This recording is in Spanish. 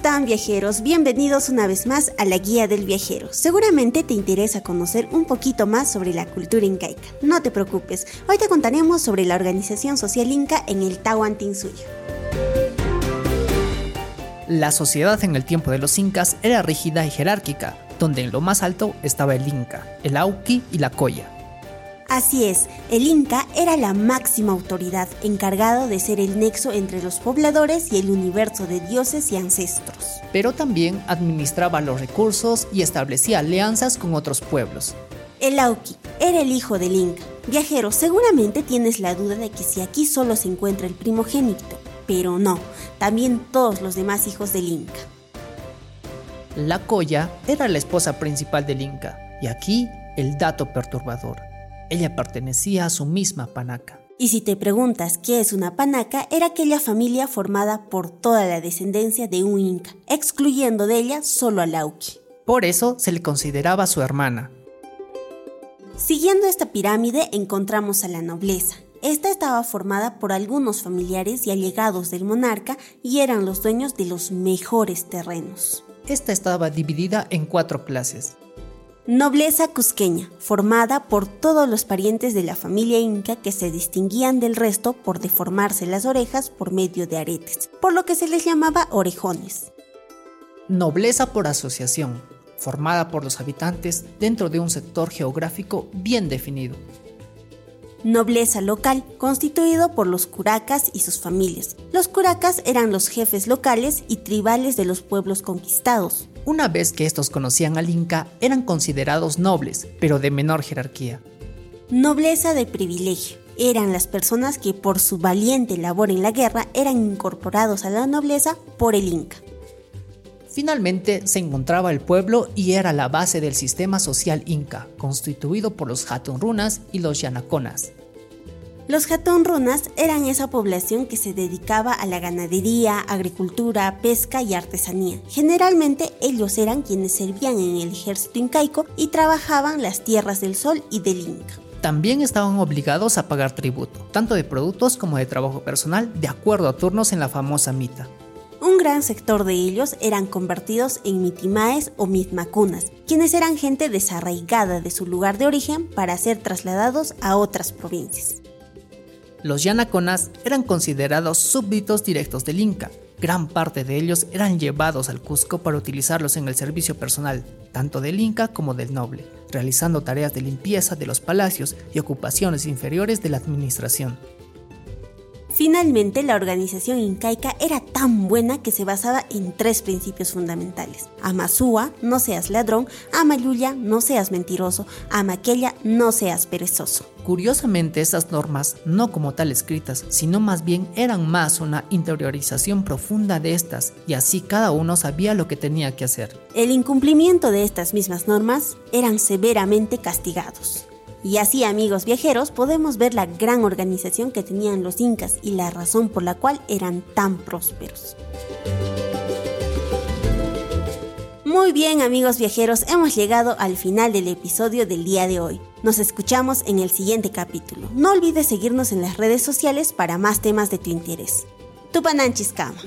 están viajeros? Bienvenidos una vez más a la Guía del Viajero. Seguramente te interesa conocer un poquito más sobre la cultura incaica. No te preocupes, hoy te contaremos sobre la organización social inca en el Tahuantinsuyo. La sociedad en el tiempo de los incas era rígida y jerárquica, donde en lo más alto estaba el inca, el auqui y la coya. Así es, el Inca era la máxima autoridad encargado de ser el nexo entre los pobladores y el universo de dioses y ancestros. Pero también administraba los recursos y establecía alianzas con otros pueblos. El Auqui era el hijo del Inca. Viajero, seguramente tienes la duda de que si aquí solo se encuentra el primogénito, pero no, también todos los demás hijos del Inca. La Coya era la esposa principal del Inca, y aquí el dato perturbador. Ella pertenecía a su misma panaca. Y si te preguntas qué es una panaca, era aquella familia formada por toda la descendencia de un inca, excluyendo de ella solo a Lauki. Por eso se le consideraba su hermana. Siguiendo esta pirámide encontramos a la nobleza. Esta estaba formada por algunos familiares y allegados del monarca y eran los dueños de los mejores terrenos. Esta estaba dividida en cuatro clases. Nobleza cusqueña, formada por todos los parientes de la familia inca que se distinguían del resto por deformarse las orejas por medio de aretes, por lo que se les llamaba orejones. Nobleza por asociación, formada por los habitantes dentro de un sector geográfico bien definido. Nobleza local, constituido por los curacas y sus familias. Los curacas eran los jefes locales y tribales de los pueblos conquistados. Una vez que estos conocían al Inca, eran considerados nobles, pero de menor jerarquía. Nobleza de privilegio. Eran las personas que por su valiente labor en la guerra eran incorporados a la nobleza por el Inca. Finalmente se encontraba el pueblo y era la base del sistema social inca, constituido por los Hatunrunas y los Yanaconas. Los Runas eran esa población que se dedicaba a la ganadería, agricultura, pesca y artesanía. Generalmente ellos eran quienes servían en el ejército incaico y trabajaban las tierras del sol y del Inca. También estaban obligados a pagar tributo, tanto de productos como de trabajo personal, de acuerdo a turnos en la famosa mita. Gran sector de ellos eran convertidos en mitimaes o mitmacunas, quienes eran gente desarraigada de su lugar de origen para ser trasladados a otras provincias. Los yanaconas eran considerados súbditos directos del Inca. Gran parte de ellos eran llevados al Cusco para utilizarlos en el servicio personal, tanto del Inca como del noble, realizando tareas de limpieza de los palacios y ocupaciones inferiores de la administración. Finalmente, la organización incaica era tan buena que se basaba en tres principios fundamentales. Amasúa, no seas ladrón, Amayuya, no seas mentiroso, Amaquella, no seas perezoso. Curiosamente, esas normas, no como tal escritas, sino más bien eran más una interiorización profunda de estas, y así cada uno sabía lo que tenía que hacer. El incumplimiento de estas mismas normas eran severamente castigados. Y así, amigos viajeros, podemos ver la gran organización que tenían los incas y la razón por la cual eran tan prósperos. Muy bien amigos viajeros, hemos llegado al final del episodio del día de hoy. Nos escuchamos en el siguiente capítulo. No olvides seguirnos en las redes sociales para más temas de tu interés. Tupananchiscama.